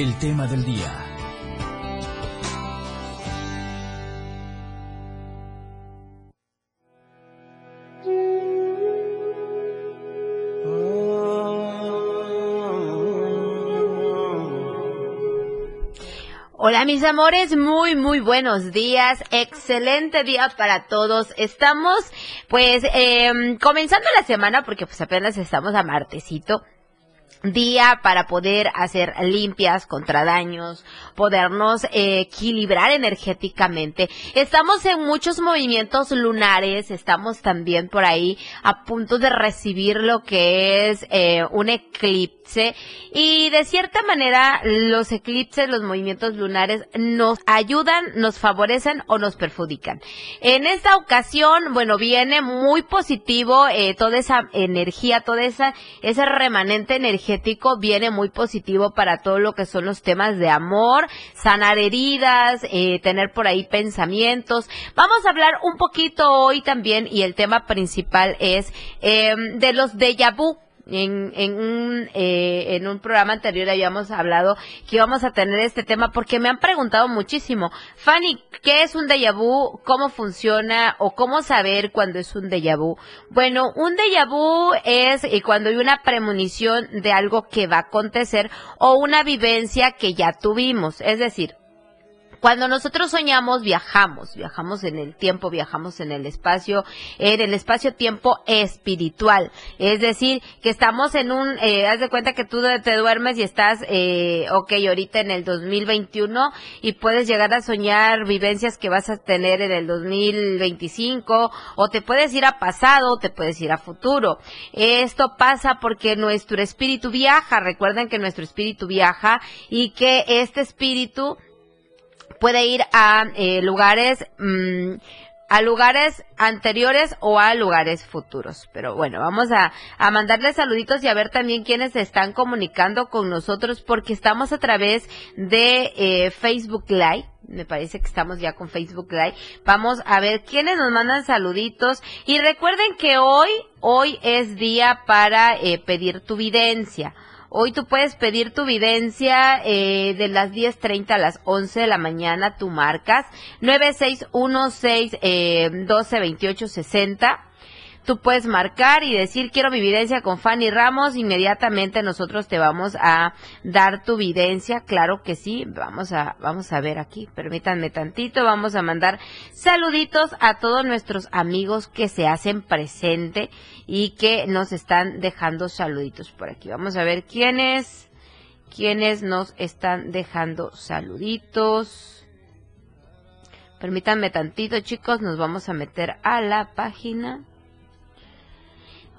el tema del día. Hola mis amores, muy muy buenos días, excelente día para todos. Estamos pues eh, comenzando la semana porque pues apenas estamos a martesito día para poder hacer limpias contra daños, podernos eh, equilibrar energéticamente. Estamos en muchos movimientos lunares, estamos también por ahí a punto de recibir lo que es eh, un eclipse y de cierta manera los eclipses, los movimientos lunares nos ayudan, nos favorecen o nos perjudican. En esta ocasión, bueno, viene muy positivo eh, toda esa energía, toda esa ese remanente energético viene muy positivo para todo lo que son los temas de amor, sanar heridas, eh, tener por ahí pensamientos. Vamos a hablar un poquito hoy también y el tema principal es eh, de los déjà vu en, en, un, eh, en un programa anterior habíamos hablado que íbamos a tener este tema porque me han preguntado muchísimo. Fanny, ¿qué es un déjà vu? ¿Cómo funciona? ¿O cómo saber cuándo es un déjà vu? Bueno, un déjà vu es eh, cuando hay una premonición de algo que va a acontecer o una vivencia que ya tuvimos. Es decir, cuando nosotros soñamos, viajamos, viajamos en el tiempo, viajamos en el espacio, en el espacio-tiempo espiritual. Es decir, que estamos en un, eh, haz de cuenta que tú te duermes y estás, eh, ok, ahorita en el 2021 y puedes llegar a soñar vivencias que vas a tener en el 2025 o te puedes ir a pasado o te puedes ir a futuro. Esto pasa porque nuestro espíritu viaja. Recuerden que nuestro espíritu viaja y que este espíritu puede ir a eh, lugares mm, a lugares anteriores o a lugares futuros. Pero bueno, vamos a, a mandarles saluditos y a ver también quiénes se están comunicando con nosotros porque estamos a través de eh, Facebook Live. Me parece que estamos ya con Facebook Live. Vamos a ver quiénes nos mandan saluditos. Y recuerden que hoy, hoy es día para eh, pedir tu videncia. Hoy tú puedes pedir tu videncia eh, de las 10.30 a las 11 de la mañana. Tú marcas 9616 eh, 122860 tú puedes marcar y decir quiero mi videncia con Fanny Ramos, inmediatamente nosotros te vamos a dar tu videncia, claro que sí, vamos a, vamos a ver aquí, permítanme tantito, vamos a mandar saluditos a todos nuestros amigos que se hacen presente y que nos están dejando saluditos por aquí. Vamos a ver quiénes, quiénes nos están dejando saluditos. Permítanme tantito, chicos, nos vamos a meter a la página.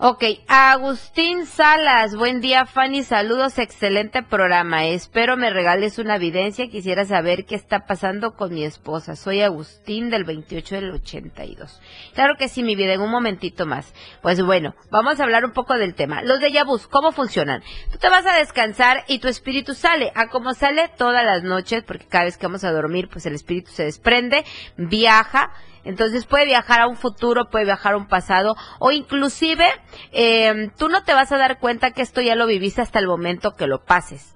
Ok, Agustín Salas, buen día Fanny, saludos, excelente programa. Espero me regales una evidencia, quisiera saber qué está pasando con mi esposa. Soy Agustín del 28 del 82. Claro que sí, mi vida, en un momentito más. Pues bueno, vamos a hablar un poco del tema. Los de Yabus, ¿cómo funcionan? Tú te vas a descansar y tu espíritu sale, a como sale todas las noches, porque cada vez que vamos a dormir, pues el espíritu se desprende, viaja, entonces puede viajar a un futuro, puede viajar a un pasado o inclusive eh, tú no te vas a dar cuenta que esto ya lo viviste hasta el momento que lo pases.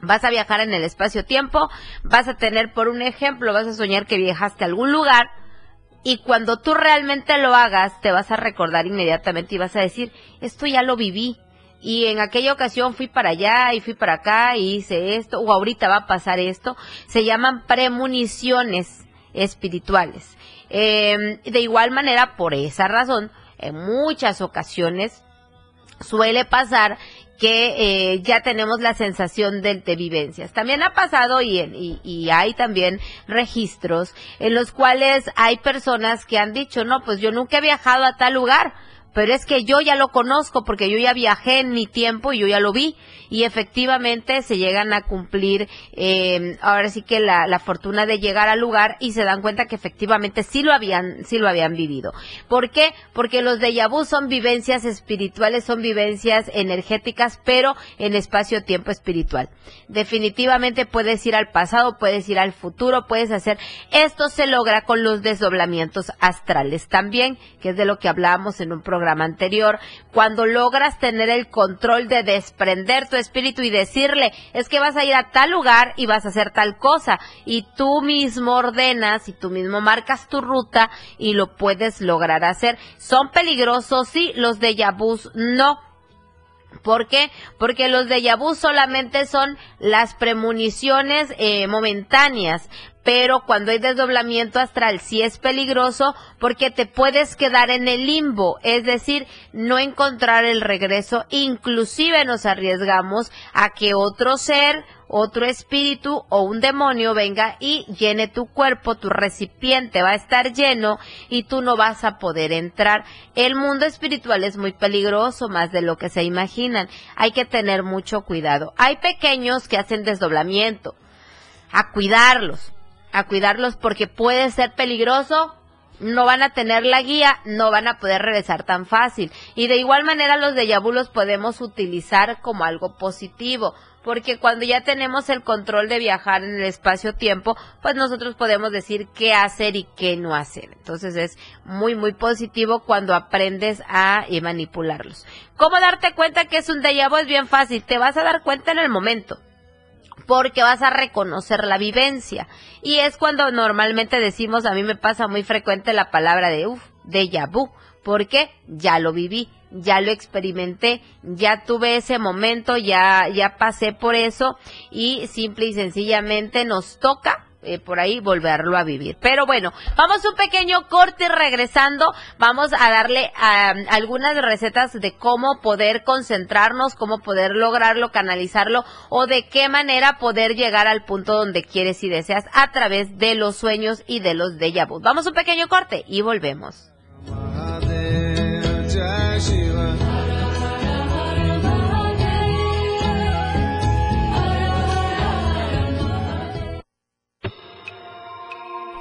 Vas a viajar en el espacio-tiempo, vas a tener, por un ejemplo, vas a soñar que viajaste a algún lugar y cuando tú realmente lo hagas, te vas a recordar inmediatamente y vas a decir, esto ya lo viví, y en aquella ocasión fui para allá y fui para acá y hice esto, o ahorita va a pasar esto, se llaman premoniciones espirituales. Eh, de igual manera, por esa razón, en muchas ocasiones suele pasar que eh, ya tenemos la sensación de, vivencias. También ha pasado y, y, y, hay también registros en los cuales hay personas que han dicho, no, pues yo nunca he viajado a tal lugar, pero es que yo ya lo conozco porque yo ya viajé en mi tiempo y yo ya lo vi y efectivamente se llegan a cumplir eh, ahora sí que la, fortuna de llegar al lugar y se dan cuenta que efectivamente sí lo habían sí lo habían vivido. ¿Por qué? Porque los de vu son vivencias espirituales, son vivencias energéticas, pero en espacio-tiempo espiritual. Definitivamente puedes ir al pasado, puedes ir al futuro, puedes hacer esto se logra con los desdoblamientos astrales también, que es de lo que hablábamos en un programa anterior, cuando logras tener el control de desprender tu espíritu y decirle, es que vas a ir a tal lugar y vas a hacer tal cosa. Y tú mismo ordenas y tú mismo marcas tu ruta y lo puedes lograr hacer. ¿Son peligrosos? Sí, los de Yabús no. ¿Por qué? Porque los de Yabú solamente son las premoniciones eh, momentáneas, pero cuando hay desdoblamiento astral sí es peligroso porque te puedes quedar en el limbo, es decir, no encontrar el regreso, inclusive nos arriesgamos a que otro ser, otro espíritu o un demonio venga y llene tu cuerpo, tu recipiente va a estar lleno y tú no vas a poder entrar. El mundo espiritual es muy peligroso, más de lo que se imaginan. Hay que tener mucho cuidado. Hay pequeños que hacen desdoblamiento, a cuidarlos a cuidarlos porque puede ser peligroso, no van a tener la guía, no van a poder regresar tan fácil. Y de igual manera los de los podemos utilizar como algo positivo, porque cuando ya tenemos el control de viajar en el espacio-tiempo, pues nosotros podemos decir qué hacer y qué no hacer. Entonces es muy, muy positivo cuando aprendes a manipularlos. ¿Cómo darte cuenta que es un déjà? Es bien fácil, te vas a dar cuenta en el momento porque vas a reconocer la vivencia. Y es cuando normalmente decimos, a mí me pasa muy frecuente la palabra de uff, de vu, porque ya lo viví, ya lo experimenté, ya tuve ese momento, ya, ya pasé por eso y simple y sencillamente nos toca eh, por ahí volverlo a vivir. Pero bueno, vamos un pequeño corte regresando. Vamos a darle algunas recetas de cómo poder concentrarnos, cómo poder lograrlo, canalizarlo o de qué manera poder llegar al punto donde quieres y deseas a través de los sueños y de los déjà vu. Vamos un pequeño corte y volvemos.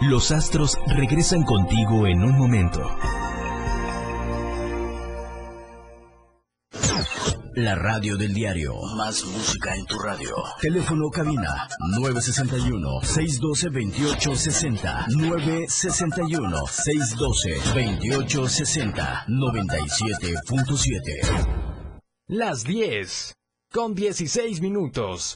Los astros regresan contigo en un momento. La radio del diario. Más música en tu radio. Teléfono cabina 961-612-2860. 961-612-2860. 97.7. Las 10. Con 16 minutos.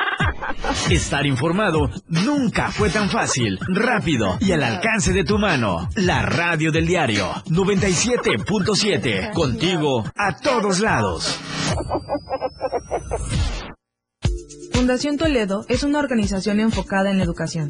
Estar informado nunca fue tan fácil, rápido y al alcance de tu mano. La radio del diario 97.7. Contigo a todos lados. Fundación Toledo es una organización enfocada en la educación.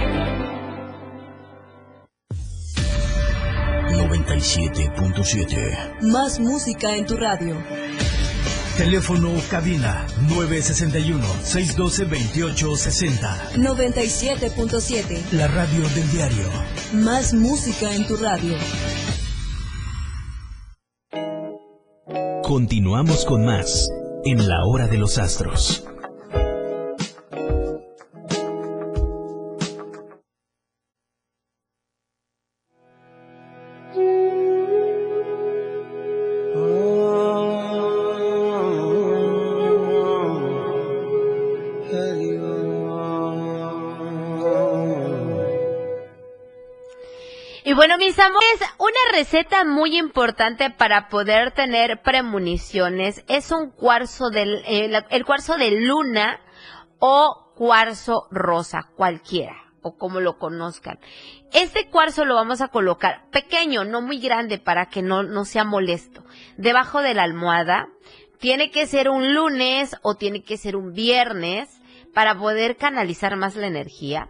97.7 Más música en tu radio. Teléfono cabina 961-612-2860. 97.7. La radio del diario. Más música en tu radio. Continuamos con más en la hora de los astros. Mis amores, una receta muy importante para poder tener premoniciones es un cuarzo del, eh, el cuarzo de luna o cuarzo rosa, cualquiera, o como lo conozcan. Este cuarzo lo vamos a colocar pequeño, no muy grande, para que no, no sea molesto, debajo de la almohada. Tiene que ser un lunes o tiene que ser un viernes para poder canalizar más la energía.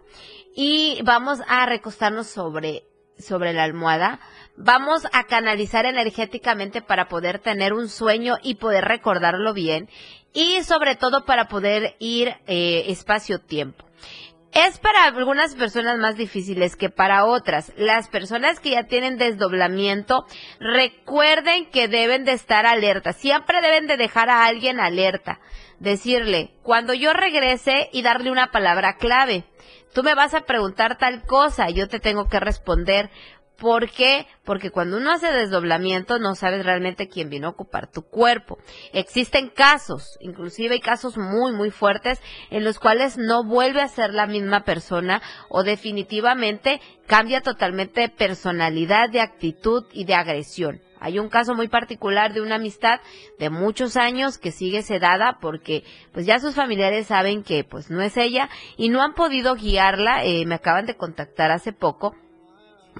Y vamos a recostarnos sobre sobre la almohada, vamos a canalizar energéticamente para poder tener un sueño y poder recordarlo bien y sobre todo para poder ir eh, espacio-tiempo. Es para algunas personas más difíciles que para otras. Las personas que ya tienen desdoblamiento, recuerden que deben de estar alerta. Siempre deben de dejar a alguien alerta. Decirle, cuando yo regrese y darle una palabra clave. Tú me vas a preguntar tal cosa, yo te tengo que responder. ¿Por qué? Porque cuando uno hace desdoblamiento no sabes realmente quién vino a ocupar tu cuerpo. Existen casos, inclusive hay casos muy, muy fuertes en los cuales no vuelve a ser la misma persona o definitivamente cambia totalmente de personalidad, de actitud y de agresión. Hay un caso muy particular de una amistad de muchos años que sigue sedada porque pues ya sus familiares saben que pues no es ella y no han podido guiarla. Eh, me acaban de contactar hace poco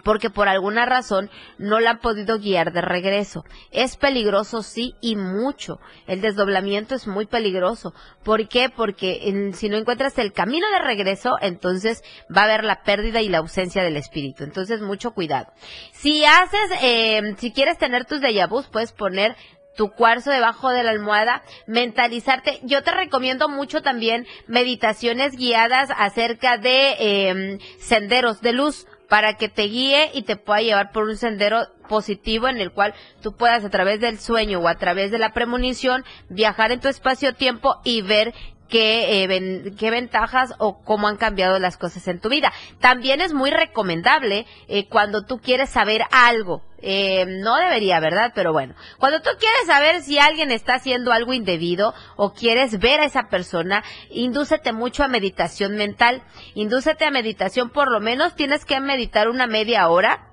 porque por alguna razón no la han podido guiar de regreso. Es peligroso, sí, y mucho. El desdoblamiento es muy peligroso. ¿Por qué? Porque en- si no encuentras el camino de regreso, entonces va a haber la pérdida y la ausencia del espíritu. Entonces, mucho cuidado. Si haces, eh, si quieres tener tus vus, puedes poner tu cuarzo debajo de la almohada, mentalizarte. Yo te recomiendo mucho también meditaciones guiadas acerca de eh, senderos de luz para que te guíe y te pueda llevar por un sendero positivo en el cual tú puedas a través del sueño o a través de la premonición viajar en tu espacio-tiempo y ver qué, eh, ven- qué ventajas o cómo han cambiado las cosas en tu vida. También es muy recomendable eh, cuando tú quieres saber algo. Eh, no debería, ¿verdad? Pero bueno, cuando tú quieres saber si alguien está haciendo algo indebido o quieres ver a esa persona, indúcete mucho a meditación mental. Indúcete a meditación, por lo menos tienes que meditar una media hora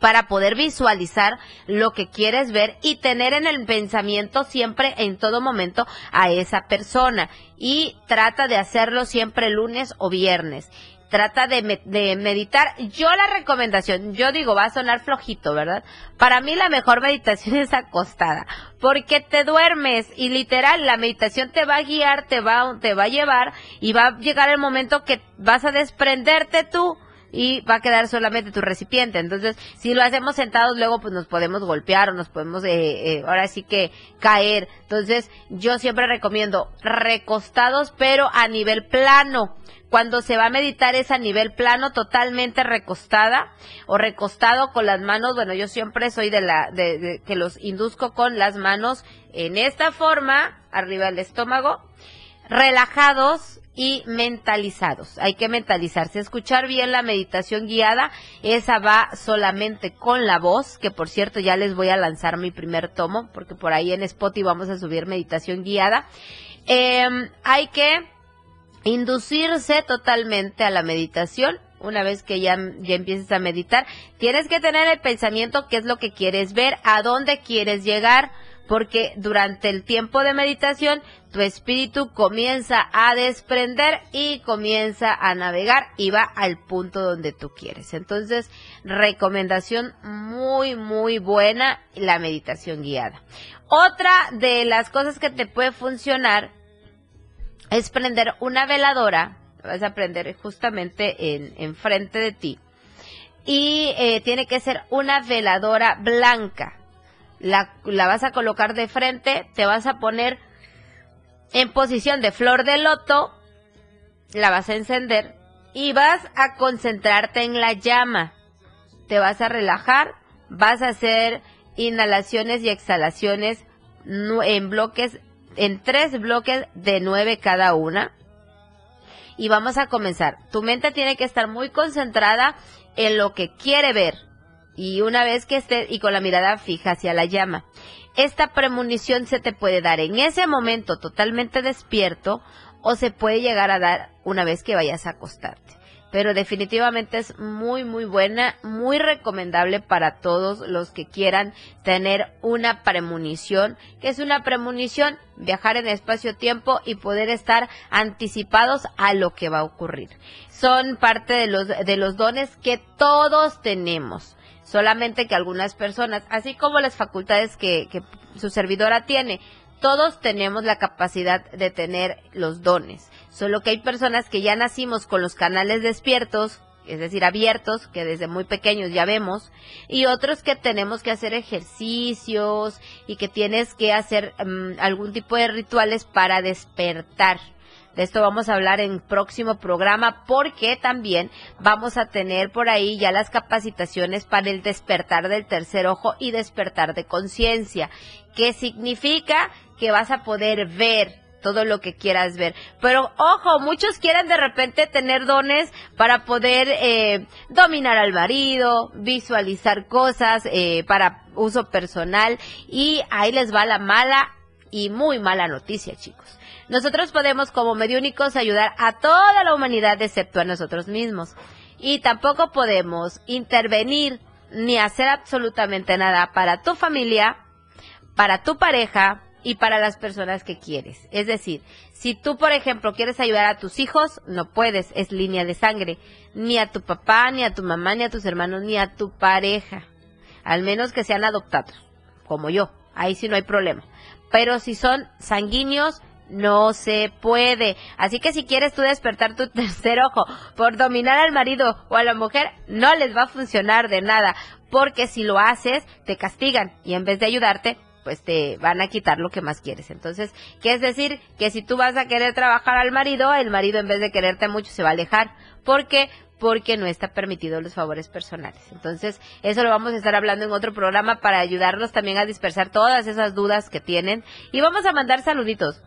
para poder visualizar lo que quieres ver y tener en el pensamiento siempre en todo momento a esa persona y trata de hacerlo siempre lunes o viernes. Trata de, me- de meditar. Yo la recomendación, yo digo, va a sonar flojito, ¿verdad? Para mí la mejor meditación es acostada, porque te duermes y literal la meditación te va a guiar, te va, te va a llevar y va a llegar el momento que vas a desprenderte tú y va a quedar solamente tu recipiente. Entonces, si lo hacemos sentados, luego pues nos podemos golpear o nos podemos, eh, eh, ahora sí que caer. Entonces, yo siempre recomiendo recostados, pero a nivel plano. Cuando se va a meditar es a nivel plano, totalmente recostada o recostado con las manos. Bueno, yo siempre soy de la, de, de- que los induzco con las manos en esta forma, arriba del estómago, relajados y mentalizados. Hay que mentalizarse, escuchar bien la meditación guiada. Esa va solamente con la voz, que por cierto ya les voy a lanzar mi primer tomo, porque por ahí en Spotify vamos a subir meditación guiada. Em, hay que inducirse totalmente a la meditación. Una vez que ya, ya empieces a meditar, tienes que tener el pensamiento qué es lo que quieres ver, a dónde quieres llegar, porque durante el tiempo de meditación tu espíritu comienza a desprender y comienza a navegar y va al punto donde tú quieres. Entonces, recomendación muy, muy buena, la meditación guiada. Otra de las cosas que te puede funcionar es prender una veladora, vas a prender justamente en, frente de ti, y eh, tiene que ser una veladora blanca. La, la vas a colocar de frente, te vas a poner en posición de flor de loto, la vas a encender y vas a concentrarte en la llama. Te vas a relajar, vas a hacer inhalaciones y exhalaciones en bloques en tres bloques de nueve cada una. Y vamos a comenzar. Tu mente tiene que estar muy concentrada en lo que quiere ver. Y una vez que esté y con la mirada fija hacia la llama. Esta premonición se te puede dar en ese momento totalmente despierto o se puede llegar a dar una vez que vayas a acostarte pero definitivamente es muy muy buena, muy recomendable para todos los que quieran tener una premonición, que es una premonición, viajar en espacio-tiempo y poder estar anticipados a lo que va a ocurrir. Son parte de los de los dones que todos tenemos. Solamente que algunas personas, así como las facultades que, que su servidora tiene, todos tenemos la capacidad de tener los dones. Solo que hay personas que ya nacimos con los canales despiertos, es decir, abiertos, que desde muy pequeños ya vemos, y otros que tenemos que hacer ejercicios y que tienes que hacer mm, algún tipo de rituales para despertar. De esto vamos a hablar en próximo programa porque también vamos a tener por ahí ya las capacitaciones para el despertar del tercer ojo y despertar de conciencia. ¿Qué significa? Que vas a poder ver todo lo que quieras ver. Pero ojo, muchos quieren de repente tener dones para poder eh, dominar al marido, visualizar cosas eh, para uso personal y ahí les va la mala y muy mala noticia, chicos. Nosotros podemos como mediúnicos ayudar a toda la humanidad excepto a nosotros mismos. Y tampoco podemos intervenir ni hacer absolutamente nada para tu familia, para tu pareja, y para las personas que quieres. Es decir, si tú, por ejemplo, quieres ayudar a tus hijos, no puedes, es línea de sangre, ni a tu papá, ni a tu mamá, ni a tus hermanos, ni a tu pareja, al menos que sean adoptados, como yo, ahí sí no hay problema. Pero si son sanguíneos, no se puede. Así que si quieres tú despertar tu tercer ojo por dominar al marido o a la mujer, no les va a funcionar de nada, porque si lo haces, te castigan y en vez de ayudarte, pues te van a quitar lo que más quieres. Entonces, ¿qué es decir? Que si tú vas a querer trabajar al marido, el marido en vez de quererte mucho se va a alejar. ¿Por qué? Porque no está permitido los favores personales. Entonces, eso lo vamos a estar hablando en otro programa para ayudarlos también a dispersar todas esas dudas que tienen. Y vamos a mandar saluditos.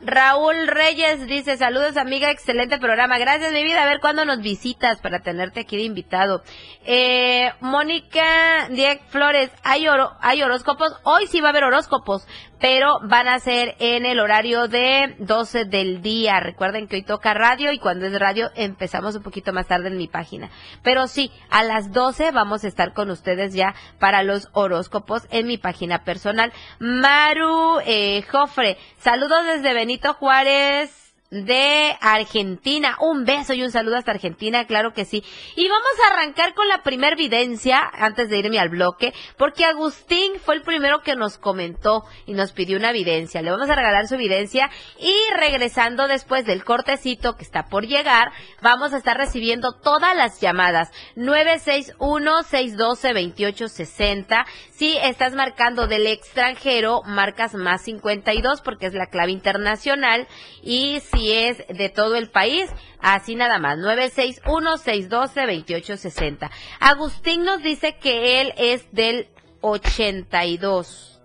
Raúl Reyes dice, saludos amiga, excelente programa. Gracias mi vida, a ver cuándo nos visitas para tenerte aquí de invitado. Eh, Mónica Dieg Flores, ¿hay, oro, ¿hay horóscopos? Hoy sí va a haber horóscopos, pero van a ser en el horario de 12 del día. Recuerden que hoy toca radio y cuando es radio empezamos un poquito más tarde en mi página. Pero sí, a las 12 vamos a estar con ustedes ya para los horóscopos en mi página personal. Maru eh, Jofre, saludos desde Benito Juárez de Argentina. Un beso y un saludo hasta Argentina, claro que sí. Y vamos a arrancar con la primer videncia antes de irme al bloque, porque Agustín fue el primero que nos comentó y nos pidió una evidencia. Le vamos a regalar su evidencia y regresando después del cortecito que está por llegar, vamos a estar recibiendo todas las llamadas. 961-612-2860. Si estás marcando del extranjero, marcas más 52 porque es la clave internacional y si es de todo el país, así nada más, 961-612-2860. Agustín nos dice que él es del 82.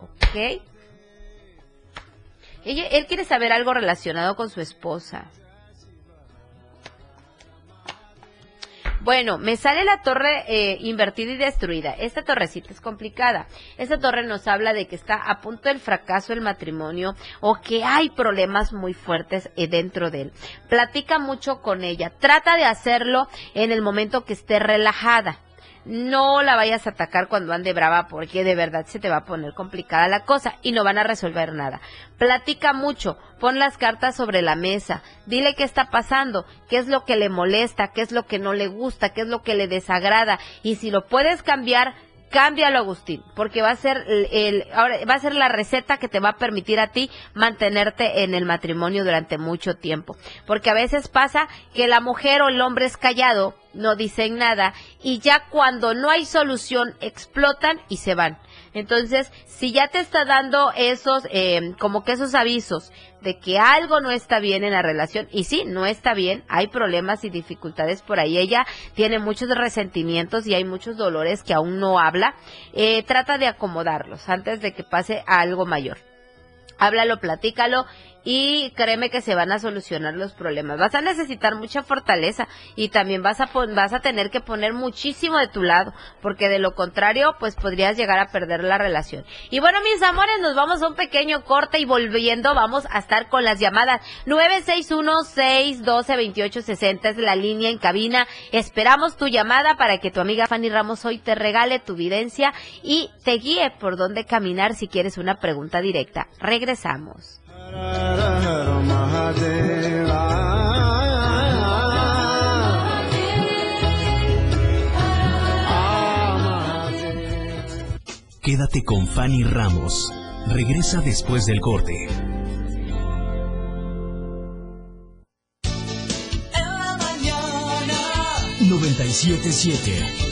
¿Ok? Él quiere saber algo relacionado con su esposa. Bueno, me sale la torre eh, invertida y destruida. Esta torrecita es complicada. Esta torre nos habla de que está a punto del fracaso el matrimonio o que hay problemas muy fuertes eh, dentro de él. Platica mucho con ella. Trata de hacerlo en el momento que esté relajada no la vayas a atacar cuando ande brava porque de verdad se te va a poner complicada la cosa y no van a resolver nada. Platica mucho, pon las cartas sobre la mesa, dile qué está pasando, qué es lo que le molesta, qué es lo que no le gusta, qué es lo que le desagrada y si lo puedes cambiar, cámbialo Agustín, porque va a ser el, ahora va a ser la receta que te va a permitir a ti mantenerte en el matrimonio durante mucho tiempo, porque a veces pasa que la mujer o el hombre es callado, no dicen nada y ya cuando no hay solución explotan y se van. Entonces, si ya te está dando esos, eh, como que esos avisos de que algo no está bien en la relación, y sí, no está bien, hay problemas y dificultades por ahí, ella tiene muchos resentimientos y hay muchos dolores que aún no habla, eh, trata de acomodarlos antes de que pase a algo mayor. Háblalo, platícalo y créeme que se van a solucionar los problemas. Vas a necesitar mucha fortaleza y también vas a vas a tener que poner muchísimo de tu lado, porque de lo contrario, pues podrías llegar a perder la relación. Y bueno, mis amores, nos vamos a un pequeño corte y volviendo vamos a estar con las llamadas 961-612-2860 es la línea en cabina. Esperamos tu llamada para que tu amiga Fanny Ramos hoy te regale tu videncia y te guíe por dónde caminar si quieres una pregunta directa. Regresamos. Quédate con Fanny Ramos. Regresa después del corte. En la mañana. 977.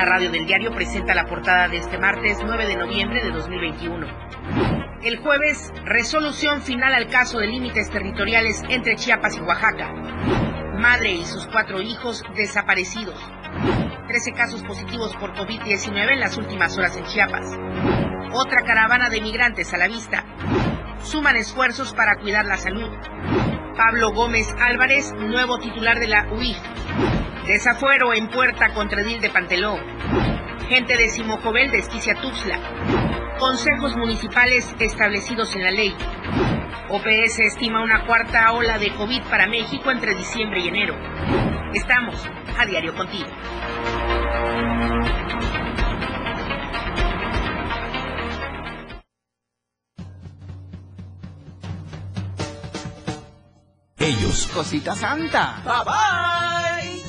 La radio del diario presenta la portada de este martes 9 de noviembre de 2021. El jueves, resolución final al caso de límites territoriales entre Chiapas y Oaxaca. Madre y sus cuatro hijos desaparecidos. 13 casos positivos por COVID-19 en las últimas horas en Chiapas. Otra caravana de migrantes a la vista. Suman esfuerzos para cuidar la salud. Pablo Gómez Álvarez, nuevo titular de la UIF. Desafuero en puerta contra Edil de Panteló. Gente de Simojovel desquicia Tuxtla. Consejos municipales establecidos en la ley. OPS estima una cuarta ola de COVID para México entre diciembre y enero. Estamos a diario contigo. Ellos, Cosita Santa.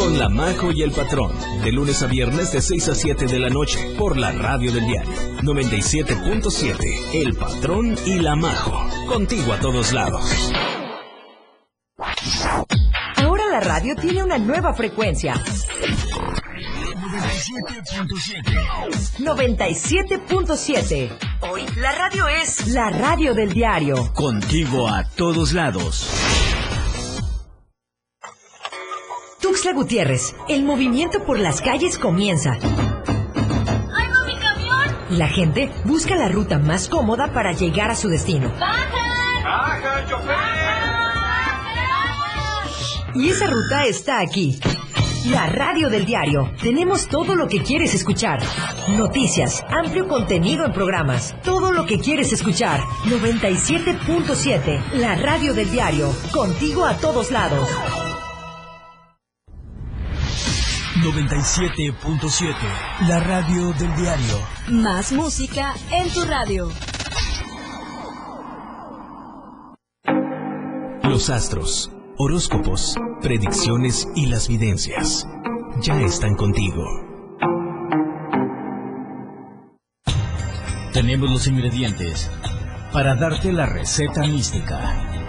con La Majo y el Patrón, de lunes a viernes de 6 a 7 de la noche, por la radio del diario 97.7, El Patrón y La Majo, contigo a todos lados. Ahora la radio tiene una nueva frecuencia. 97.7. Hoy la radio es la radio del diario. Contigo a todos lados. Tuxtla Gutiérrez, el movimiento por las calles comienza. Y la gente busca la ruta más cómoda para llegar a su destino. Y esa ruta está aquí. La radio del diario. Tenemos todo lo que quieres escuchar. Noticias, amplio contenido en programas. Todo lo que quieres escuchar. 97.7. La radio del diario. Contigo a todos lados. 97.7. La radio del diario. Más música en tu radio. Los astros horóscopos, predicciones y las videncias ya están contigo. Tenemos los ingredientes para darte la receta mística.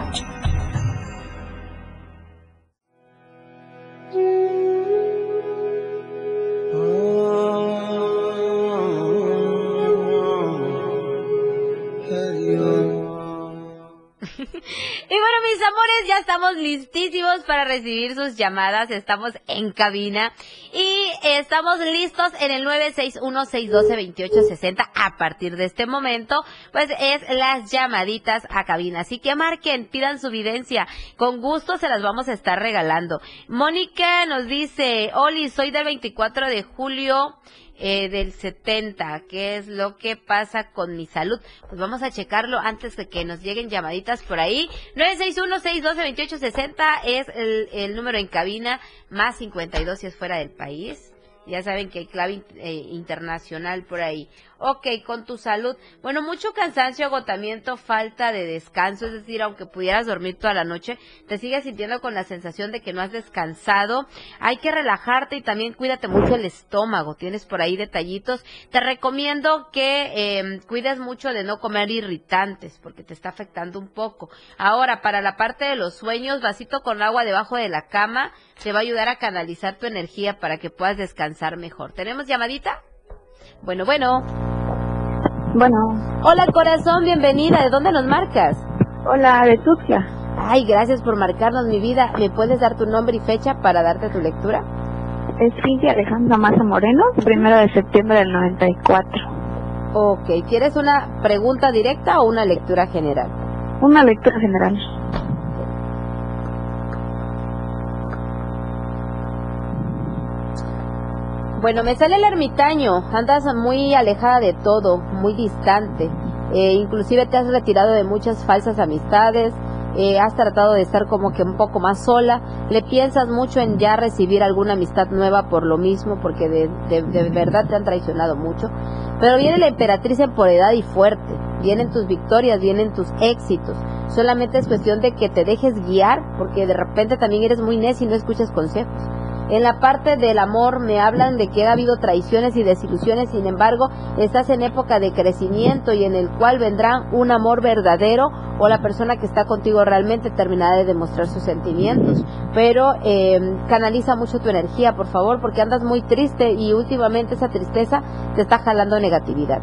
Estamos listísimos para recibir sus llamadas. Estamos en cabina y estamos listos en el 961-612-2860. A partir de este momento, pues es las llamaditas a cabina. Así que marquen, pidan su videncia. Con gusto se las vamos a estar regalando. Mónica nos dice, Oli, soy del 24 de julio eh, del 70. ¿Qué es lo que pasa con mi salud? Pues vamos a checarlo antes de que nos lleguen llamaditas por ahí. 961-612-2860 es el, el número en cabina, más 52 si es fuera del país. Ya saben que hay clave eh, internacional por ahí. Ok, con tu salud. Bueno, mucho cansancio, agotamiento, falta de descanso. Es decir, aunque pudieras dormir toda la noche, te sigues sintiendo con la sensación de que no has descansado. Hay que relajarte y también cuídate mucho el estómago. Tienes por ahí detallitos. Te recomiendo que em, cuides mucho de no comer irritantes porque te está afectando un poco. Ahora, para la parte de los sueños, vasito con agua debajo de la cama te va a ayudar a canalizar tu energía para que puedas descansar mejor. ¿Tenemos llamadita? Bueno, bueno. Bueno. Hola corazón, bienvenida. ¿De dónde nos marcas? Hola, de. Ay, gracias por marcarnos mi vida. ¿Me puedes dar tu nombre y fecha para darte tu lectura? Es Cintia Alejandra Maza Moreno, primero de septiembre del 94. Ok, ¿quieres una pregunta directa o una lectura general? Una lectura general. Bueno, me sale el ermitaño, andas muy alejada de todo, muy distante, eh, inclusive te has retirado de muchas falsas amistades, eh, has tratado de estar como que un poco más sola, le piensas mucho en ya recibir alguna amistad nueva por lo mismo, porque de, de, verdad te han traicionado mucho, pero viene la emperatriz edad y fuerte, vienen tus victorias, vienen tus éxitos, solamente es cuestión de que te dejes guiar, porque de repente también eres muy necio y no escuchas consejos. En la parte del amor me hablan de que ha habido traiciones y desilusiones, sin embargo, estás en época de crecimiento y en el cual vendrá un amor verdadero o la persona que está contigo realmente terminará de demostrar sus sentimientos. Pero eh, canaliza mucho tu energía, por favor, porque andas muy triste y últimamente esa tristeza te está jalando negatividad.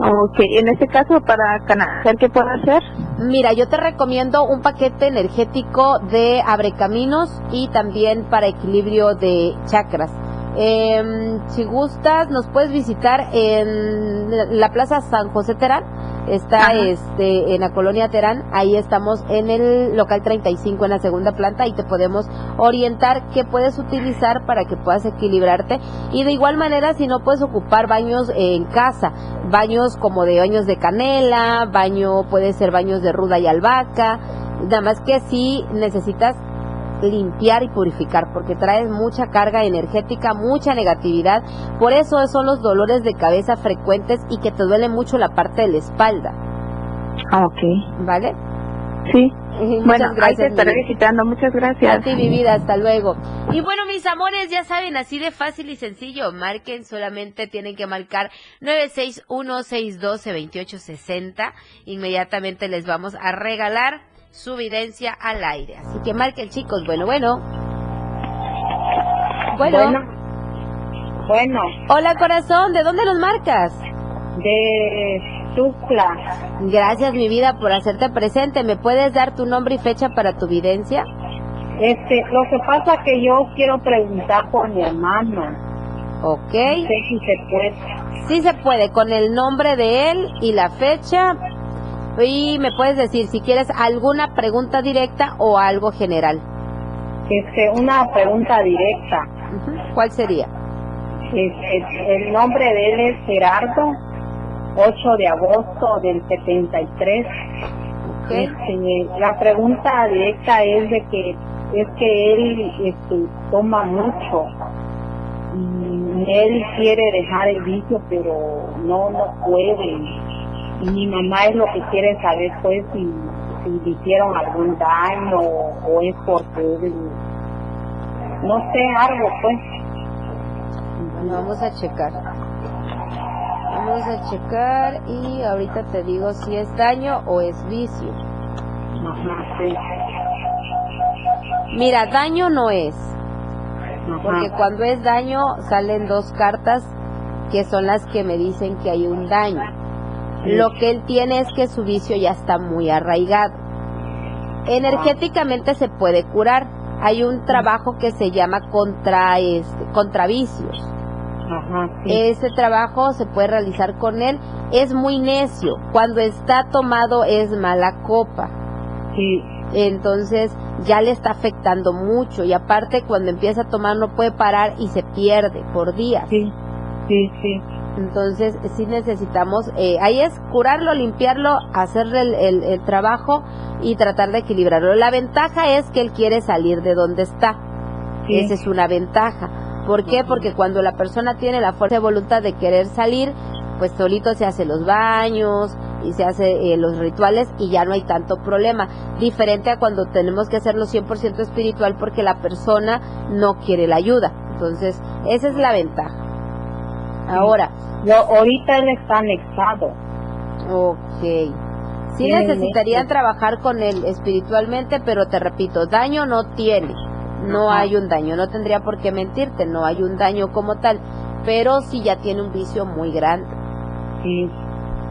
Ok, en este caso, para canalizar, ¿qué puedo hacer? Mira, yo te recomiendo un paquete energético de abre caminos y también para equilibrio de chakras. Eh, si gustas, nos puedes visitar en la Plaza San José Terán. Está este en la colonia Terán. Ahí estamos en el local 35 en la segunda planta y te podemos orientar qué puedes utilizar para que puedas equilibrarte. Y de igual manera, si no puedes ocupar baños en casa, baños como de baños de canela, baño puede ser baños de ruda y albahaca. Nada más que si necesitas limpiar y purificar, porque traes mucha carga energética, mucha negatividad. Por eso son los dolores de cabeza frecuentes y que te duele mucho la parte de la espalda. Ah, ok. ¿Vale? Sí. Muchas bueno, gracias. Ahí estaré visitando. Muchas gracias. A ti, mi vida. Hasta luego. Y bueno, mis amores, ya saben, así de fácil y sencillo. Marquen, solamente tienen que marcar 961-612-2860. Inmediatamente les vamos a regalar su videncia al aire. Así que marquen chicos, bueno, bueno. Bueno. Bueno. Hola corazón, ¿de dónde nos marcas? De Tuxtla. Gracias mi vida por hacerte presente. ¿Me puedes dar tu nombre y fecha para tu videncia? Este, lo que pasa que yo quiero preguntar por mi hermano. Ok. No si se puede. Sí se puede, con el nombre de él y la fecha Y me puedes decir si quieres alguna pregunta directa o algo general. Este, una pregunta directa. ¿Cuál sería? Este, el nombre de él es Gerardo, 8 de agosto del 73. Este, la pregunta directa es de que es que él este, toma mucho y él quiere dejar el vicio pero no no puede y mi mamá es lo que quiere saber pues si, hicieron algún daño o es porque no sé algo pues vamos a checar vamos a checar y ahorita te digo si es daño o es vicio Mira, daño no es. Porque cuando es daño salen dos cartas que son las que me dicen que hay un daño. Lo que él tiene es que su vicio ya está muy arraigado. Energéticamente se puede curar. Hay un trabajo que se llama contra, este, contra vicios. Ese trabajo se puede realizar con él. Es muy necio. Cuando está tomado es mala copa. Sí entonces ya le está afectando mucho y aparte cuando empieza a tomar no puede parar y se pierde por días. Sí, sí, sí. Entonces sí necesitamos, eh, ahí es curarlo, limpiarlo, hacerle el, trabajo y tratar de equilibrarlo. La ventaja es que él quiere salir de donde está. Esa es una ventaja. ¿Por qué? Porque cuando la persona tiene la fuerza de voluntad de querer salir, pues solito se hace los baños y se hace eh, los rituales y ya no hay tanto problema. Diferente a cuando tenemos que hacerlo 100% espiritual porque la persona no quiere la ayuda. Entonces, esa es la ventaja. Ahora. Yo, ahorita él está anexado. Ok. Sí necesitarían trabajar con él espiritualmente, pero te repito, daño no tiene. No hay un daño, no tendría por qué mentirte, no hay un daño como tal, pero sí ya tiene un vicio muy grande. Sí.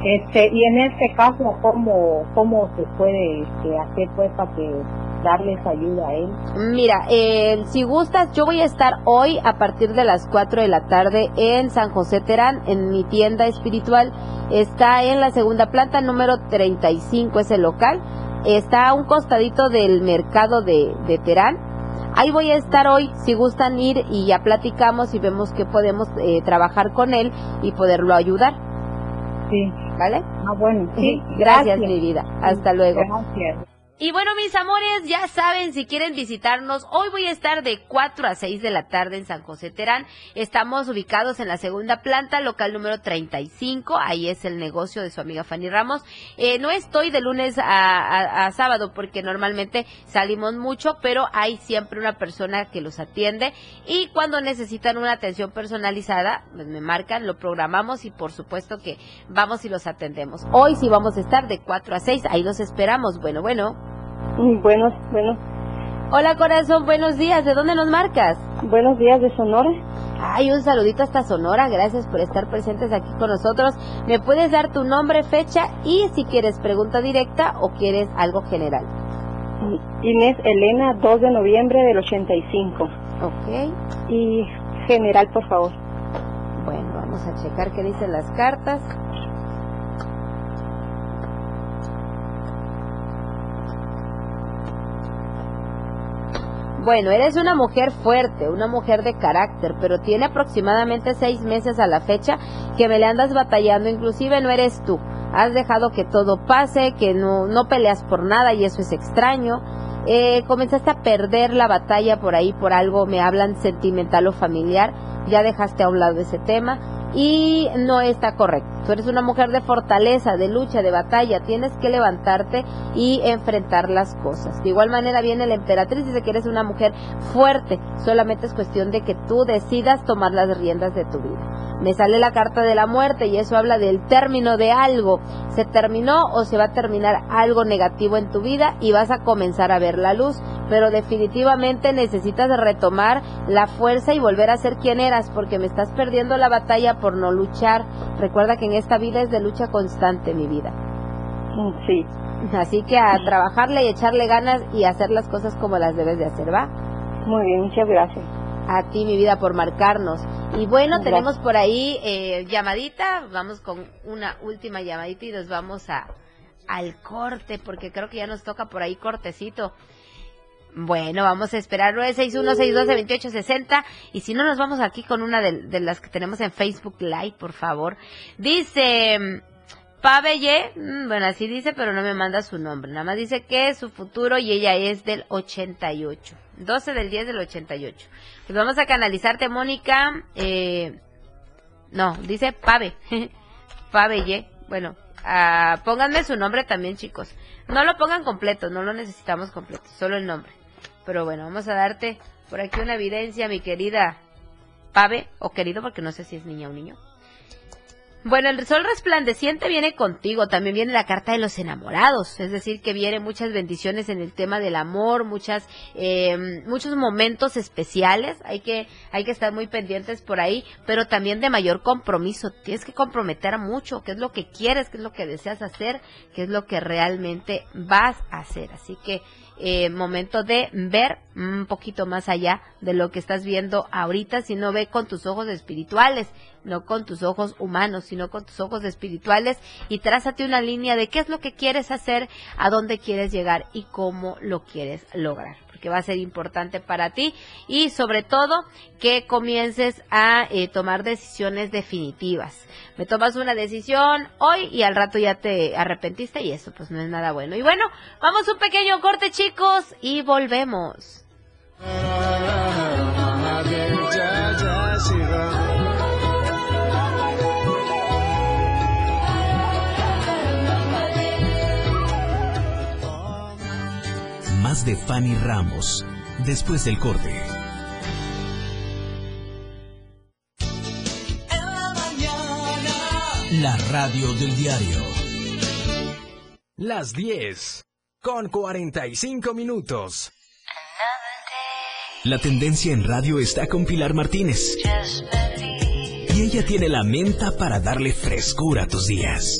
Este, y en este caso, ¿cómo, cómo se puede este, hacer pues para que darles ayuda a él? Mira, eh, si gustas, yo voy a estar hoy a partir de las 4 de la tarde en San José Terán, en mi tienda espiritual. Está en la segunda planta, número 35 es el local. Está a un costadito del mercado de, de Terán. Ahí voy a estar hoy, si gustan ir y ya platicamos y vemos que podemos eh, trabajar con él y poderlo ayudar. Sí. ¿Vale? Ah, bueno. Sí, gracias, mi vida. Hasta luego. Gracias. Y bueno, mis amores, ya saben, si quieren visitarnos, hoy voy a estar de 4 a 6 de la tarde en San José Terán. Estamos ubicados en la segunda planta, local número 35. Ahí es el negocio de su amiga Fanny Ramos. Eh, no estoy de lunes a, sábado porque normalmente salimos mucho, pero hay siempre una persona que los atiende. Y cuando necesitan una atención personalizada, pues me marcan, lo programamos y por supuesto que vamos y los atendemos. Hoy sí vamos a estar de 4 a 6. Ahí los esperamos. Bueno, bueno. Buenos, bueno. Hola corazón, buenos días. ¿De dónde nos marcas? Buenos días, de Sonora. Ay, un saludito hasta Sonora. Gracias por estar presentes aquí con nosotros. ¿Me puedes dar tu nombre, fecha y si quieres pregunta directa o quieres algo general? Inés Elena, 2 de noviembre del 85. Ok. Y general, por favor. Bueno, vamos a checar qué dicen las cartas. Bueno, eres una mujer fuerte, una mujer de carácter, pero tiene aproximadamente seis meses a la fecha que me le andas batallando, inclusive no eres tú. Has dejado que todo pase, que no, no peleas por nada y eso es extraño. Eh, comenzaste a perder la batalla por ahí, por algo, me hablan sentimental o familiar, ya dejaste a un lado ese tema y no está correcto. Tú eres una mujer de fortaleza, de lucha, de batalla, tienes que levantarte y enfrentar las cosas. De igual manera viene la emperatriz y dice que eres una mujer fuerte, solamente es cuestión de que tú decidas tomar las riendas de tu vida me sale la carta de la muerte y eso habla del término de algo. Se terminó o se va a terminar algo negativo en tu vida y vas a comenzar a ver la luz, pero definitivamente necesitas retomar la fuerza y volver a ser quien eras porque me estás perdiendo la batalla por no luchar. Recuerda que en esta vida es de lucha constante mi vida. Mm, sí. Así que a trabajarle y echarle ganas y hacer las cosas como las debes de hacer, ¿va? Muy bien, muchas gracias a ti, mi vida, por marcarnos. Y bueno, tenemos por ahí eh, llamadita. Vamos con una última llamadita y nos vamos a, al corte, porque creo que ya nos toca por ahí cortecito. Bueno, vamos a esperar 961-612-2860 y si no nos vamos aquí con una de, las que tenemos en Facebook Live, por favor. Dice Pabelle, mm, bueno, así dice, pero no me manda su nombre. Nada más dice que es su futuro y ella es del 88. 12 del 10 del 88. Pues vamos a canalizarte, Mónica. Eh, no, dice Pave. Pabelle. Bueno, ah, pónganme su nombre también, chicos. No lo pongan completo, no lo necesitamos completo, solo el nombre. Pero bueno, vamos a darte por aquí una evidencia, mi querida Pave, o querido, porque no sé si es niña o niño. Bueno, el sol resplandeciente viene contigo, también viene la carta de los enamorados, es decir, que viene muchas bendiciones en el tema del amor, muchas, eh, muchos momentos especiales, hay que, hay que estar muy pendientes por ahí, pero también de mayor compromiso, tienes que comprometer mucho, qué es lo que quieres, qué es lo que deseas hacer, qué es lo que realmente vas a hacer, así que eh, momento de ver un poquito más allá de lo que estás viendo ahorita, si no ve con tus ojos espirituales, no con tus ojos humanos, sino con tus ojos espirituales y trázate una línea de qué es lo que quieres hacer, a dónde quieres llegar y cómo lo quieres lograr porque va a ser importante para ti y sobre todo que comiences a eh, tomar decisiones definitivas. Me tomas una decisión hoy y al rato ya te arrepentiste y eso pues no es nada bueno. Y bueno, vamos un pequeño corte chicos y volvemos. Más de Fanny Ramos, después del corte. La radio del diario. Las 10, con 45 minutos. La tendencia en radio está con Pilar Martínez. Y ella tiene la menta para darle frescura a tus días.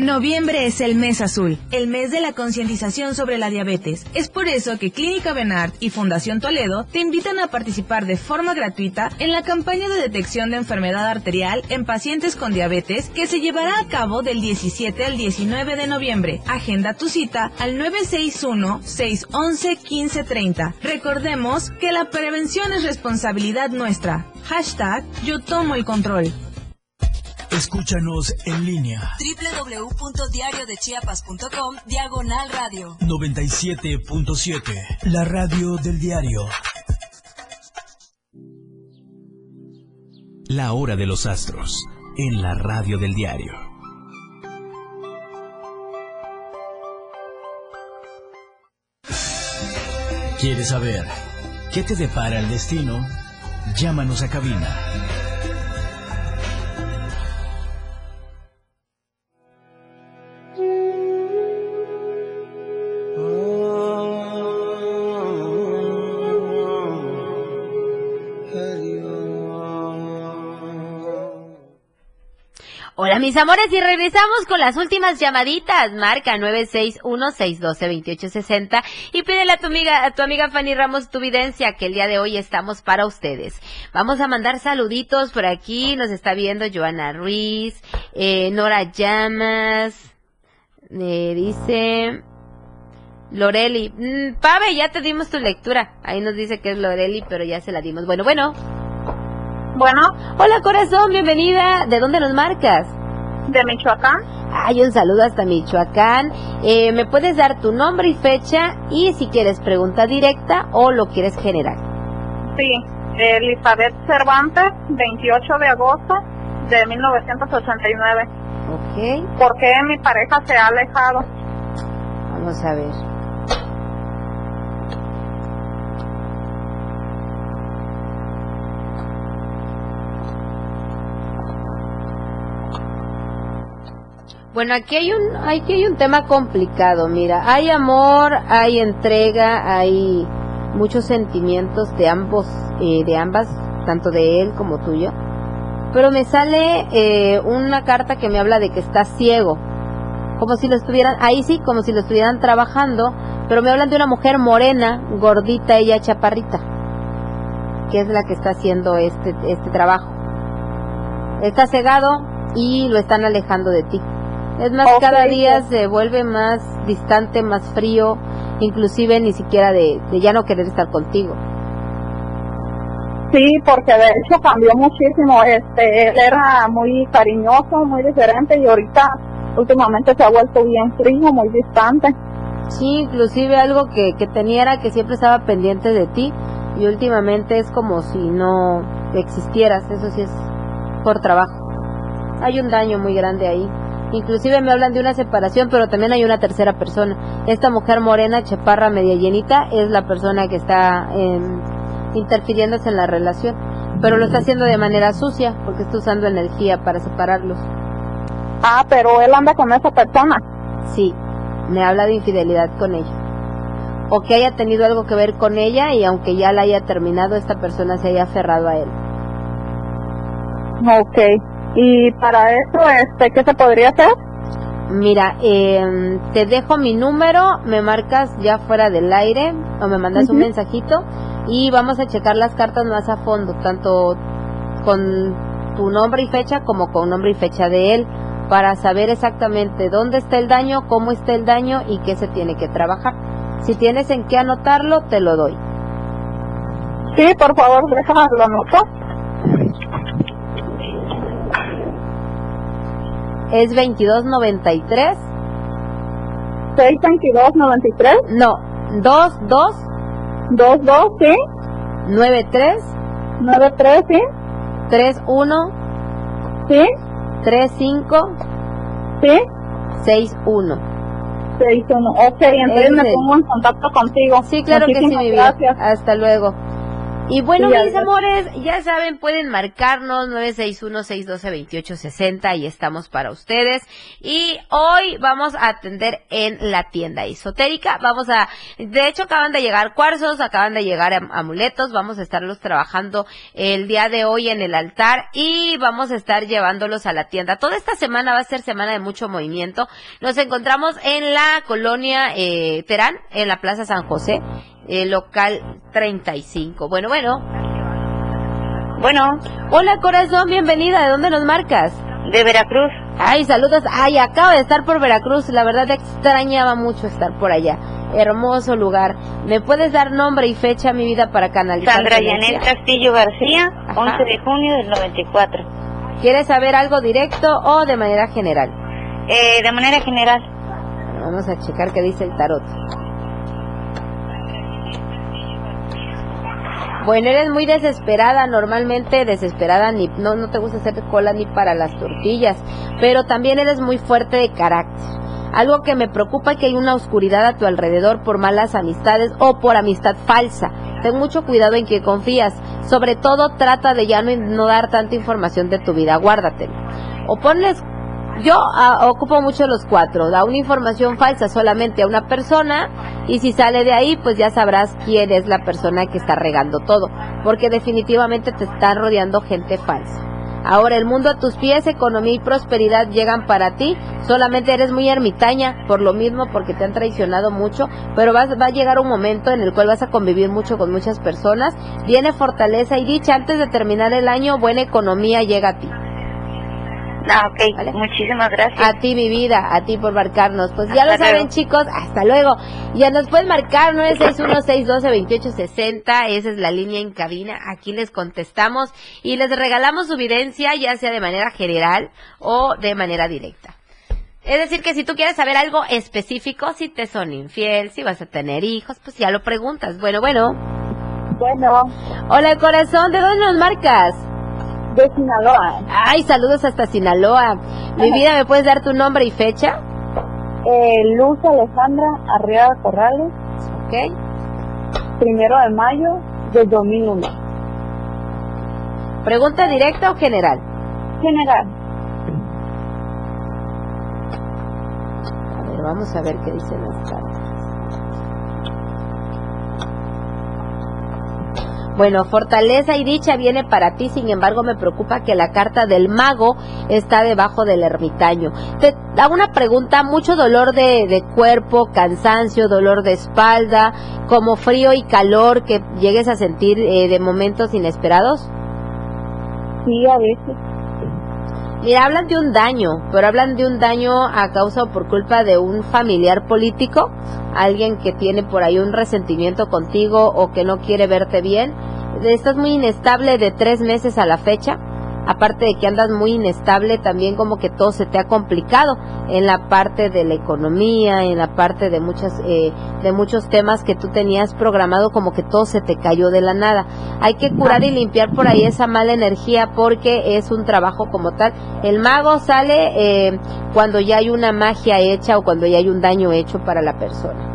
Noviembre es el mes azul, el mes de la concientización sobre la diabetes. Es por eso que Clínica Benart y Fundación Toledo te invitan a participar de forma gratuita en la campaña de detección de enfermedad arterial en pacientes con diabetes que se llevará a cabo del 17 al 19 de noviembre. Agenda tu cita al 961-611-1530. Recordemos que la prevención es responsabilidad nuestra. Hashtag yo tomo el control. Escúchanos en línea. www.diariodechiapas.com Diagonal Radio. 97.7. La radio del diario. La hora de los astros. En la radio del diario. ¿Quieres saber qué te depara el destino? Llámanos a cabina mis amores y regresamos con las últimas llamaditas. Marca 961-612-2860 y pídele a tu amiga, a tu amiga Fanny Ramos tu videncia que el día de hoy estamos para ustedes. Vamos a mandar saluditos por aquí. Nos está viendo Joana Ruiz, eh, Nora Llamas, eh, dice Loreli. Mm, Pave, ya te dimos tu lectura. Ahí nos dice que es Loreli, pero ya se la dimos. Bueno, bueno. Bueno. Hola corazón, bienvenida. ¿De dónde nos marcas? De Michoacán. Ay, un saludo hasta Michoacán. Eh, ¿Me puedes dar tu nombre y fecha y si quieres pregunta directa o lo quieres general? Sí, Elizabeth Cervantes, 28 de agosto de 1989. Ok. ¿Por qué mi pareja se ha alejado? Vamos a ver. Bueno, aquí hay un aquí hay un tema complicado, mira, hay amor, hay entrega, hay muchos sentimientos de ambos eh, de ambas, tanto de él como tuyo. Pero me sale eh, una carta que me habla de que está ciego, como si lo estuvieran ahí sí, como si lo estuvieran trabajando, pero me hablan de una mujer morena, gordita, ella chaparrita, que es la que está haciendo este este trabajo. Está cegado y lo están alejando de ti. Es más, cada día se vuelve más distante, más frío, inclusive ni siquiera de, ya no querer estar contigo. Sí, porque de hecho cambió muchísimo. Este, él era muy cariñoso, muy diferente y ahorita últimamente se ha vuelto bien frío, muy distante. Sí, inclusive algo que, que tenía era que siempre estaba pendiente de ti y últimamente es como si no existieras. Eso sí es por trabajo. Hay un daño muy grande ahí. Inclusive me hablan de una separación, pero también hay una tercera persona. Esta mujer morena, cheparra, media llenita, es la persona que está eh, interfiriéndose en la relación. Pero lo está haciendo de manera sucia, porque está usando energía para separarlos. Ah, pero él anda con esa persona. Sí, me habla de infidelidad con ella. O que haya tenido algo que ver con ella y aunque ya la haya terminado, esta persona se haya aferrado a él. Ok. Y para eso, este, ¿qué se podría hacer? Mira, eh, te dejo mi número, me marcas ya fuera del aire o me mandas un mensajito y vamos a checar las cartas más a fondo, tanto con tu nombre y fecha como con nombre y fecha de él, para saber exactamente dónde está el daño, cómo está el daño y qué se tiene que trabajar. Si tienes en qué anotarlo, te lo doy. Sí, por favor, déjame lo anoto. Es 2293. 62293? No, 22 22, sí. 93 93, sí. 31 Sí. 35 Sí. 61. 61. Ok, entonces me pongo en contacto contigo. Sí, claro que sí, mi vida. Hasta luego. Y bueno, mis amores, ya saben, pueden marcarnos 961-612-2860 y estamos para ustedes. Y hoy vamos a atender en la tienda esotérica. Vamos a, de hecho, acaban de llegar cuarzos, acaban de llegar amuletos. Vamos a estarlos trabajando el día de hoy en el altar y vamos a estar llevándolos a la tienda. Toda esta semana va a ser semana de mucho movimiento. Nos encontramos en la colonia eh, Terán, en la Plaza San José eh, local 35. Bueno, bueno. Bueno. Hola corazón, bienvenida. ¿De dónde nos marcas? De Veracruz. Ay, saludos. Ay, acabo de estar por Veracruz. La verdad extrañaba mucho estar por allá. Hermoso lugar. ¿Me puedes dar nombre y fecha, mi vida, para canalizar? Sandra Yanet Castillo García, 11 de junio del 94. ¿Quieres saber algo directo o de manera general? Eh, de manera general. Vamos a checar qué dice el tarot. Bueno, eres muy desesperada, normalmente desesperada, ni, no, no te gusta hacer cola ni para las tortillas, pero también eres muy fuerte de carácter. Algo que me preocupa es que hay una oscuridad a tu alrededor por malas amistades o por amistad falsa. Ten mucho cuidado en que confías. Sobre todo trata de ya no, no dar tanta información de tu vida, guárdatelo. O ponles yo ah, ocupo mucho los cuatro, da una información falsa solamente a una persona y si sale de ahí pues ya sabrás quién es la persona que está regando todo, porque definitivamente te está rodeando gente falsa. Ahora el mundo a tus pies, economía y prosperidad llegan para ti, solamente eres muy ermitaña, por lo mismo porque te han traicionado mucho, pero va a llegar un momento en el cual vas a convivir mucho con muchas personas, viene fortaleza y dicha antes de terminar el año, buena economía llega a ti. Ah, ok. Muchísimas gracias. A ti, mi vida, a ti por marcarnos. Pues ya lo saben, chicos. Hasta luego. Ya nos pueden marcar 961-612-2860. Esa es la línea en cabina. Aquí les contestamos y les regalamos su evidencia, ya sea de manera general o de manera directa. Es decir, que si tú quieres saber algo específico, si te son infiel, si vas a tener hijos, pues ya lo preguntas. Bueno, bueno. Bueno. Hola, corazón, ¿de dónde nos marcas? De Sinaloa. Ay, saludos hasta Sinaloa. Mi vida, ¿me puedes dar tu nombre y fecha? Eh, Luz Alejandra Arriaga Corrales. Ok. Primero de mayo del 2001. ¿Pregunta directa o general? General. A ver, vamos a ver qué dicen las cartas. Bueno, fortaleza y dicha viene para ti, sin embargo me preocupa que la carta del mago está debajo del ermitaño. Te hago una pregunta, mucho dolor de, cuerpo, cansancio, dolor de espalda, como frío y calor que llegues a sentir eh, de momentos inesperados. Sí, a veces. Mira, hablan de un daño, pero hablan de un daño a causa o por culpa de un familiar político, alguien que tiene por ahí un resentimiento contigo o que no quiere verte bien. Estás muy inestable de tres meses a la fecha aparte de que andas muy inestable, también como que todo se te ha complicado en la parte de la economía, en la parte de eh, de muchos temas que tú tenías programado, como que todo se te cayó de la nada. Hay que curar y limpiar por ahí esa mala energía porque es un trabajo como tal. El mago sale eh, cuando ya hay una magia hecha o cuando ya hay un daño hecho para la persona.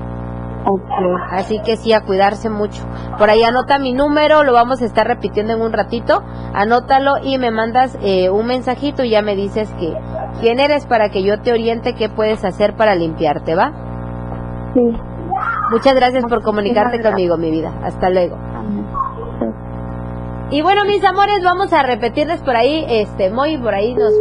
Así que sí, a cuidarse mucho. Por ahí anota mi número, lo vamos a estar repitiendo en un ratito. Anótalo y me mandas eh, un mensajito y ya me dices que quién eres para que yo te oriente qué puedes hacer para limpiarte, ¿va? Sí. Muchas gracias por comunicarte conmigo, mi vida. Hasta luego. Y bueno, mis amores, vamos a repetirles por ahí, este, muy por ahí nos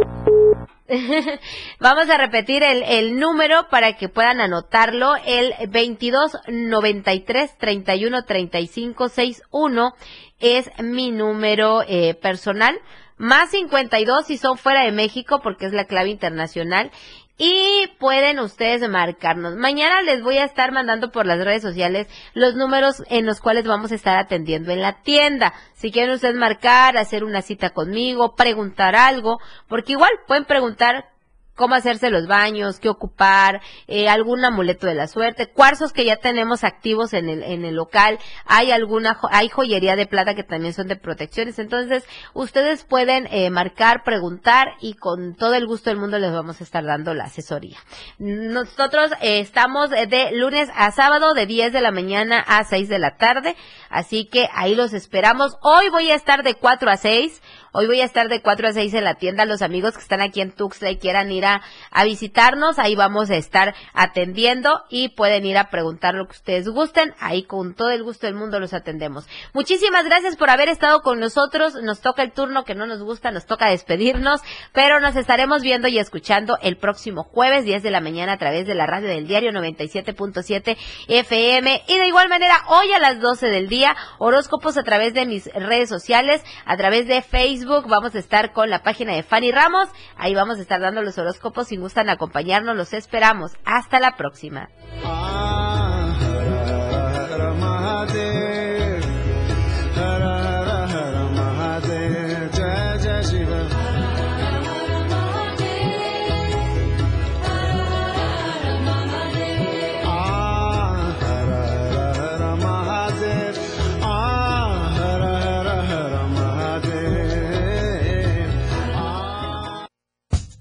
Vamos a repetir el, número para que puedan anotarlo. El 2293 31 35 61 es mi número eh, personal. Más 52 si son fuera de México porque es la clave internacional y pueden ustedes marcarnos. Mañana les voy a estar mandando por las redes sociales los números en los cuales vamos a estar atendiendo en la tienda. Si quieren ustedes marcar, hacer una cita conmigo, preguntar algo, porque igual pueden preguntar cómo hacerse los baños, qué ocupar, eh, algún amuleto de la suerte, cuarzos que ya tenemos activos en el, en el local, hay alguna, hay joyería de plata que también son de protecciones, entonces ustedes pueden eh, marcar, preguntar y con todo el gusto del mundo les vamos a estar dando la asesoría. Nosotros eh, estamos de lunes a sábado de 10 de la mañana a 6 de la tarde, así que ahí los esperamos. Hoy voy a estar de 4 a 6, Hoy voy a estar de 4 a 6 en la tienda. Los amigos que están aquí en Tuxtla y quieran ir a, visitarnos, ahí vamos a estar atendiendo y pueden ir a preguntar lo que ustedes gusten. Ahí con todo el gusto del mundo los atendemos. Muchísimas gracias por haber estado con nosotros. Nos toca el turno que no nos gusta, nos toca despedirnos, pero nos estaremos viendo y escuchando el próximo jueves 10 de la mañana a través de la radio del diario 97.7 FM y de igual manera hoy a las 12 del día horóscopos a través de mis redes sociales, a través de Facebook Vamos a estar con la página de Fanny Ramos. Ahí vamos a estar dando los horóscopos. Si gustan acompañarnos, los esperamos. Hasta la próxima.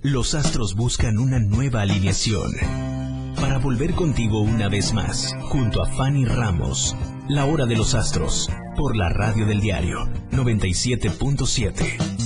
Los astros buscan una nueva alineación para volver contigo una vez más, junto a Fanny Ramos. La hora de los astros, por la radio del diario 97.7.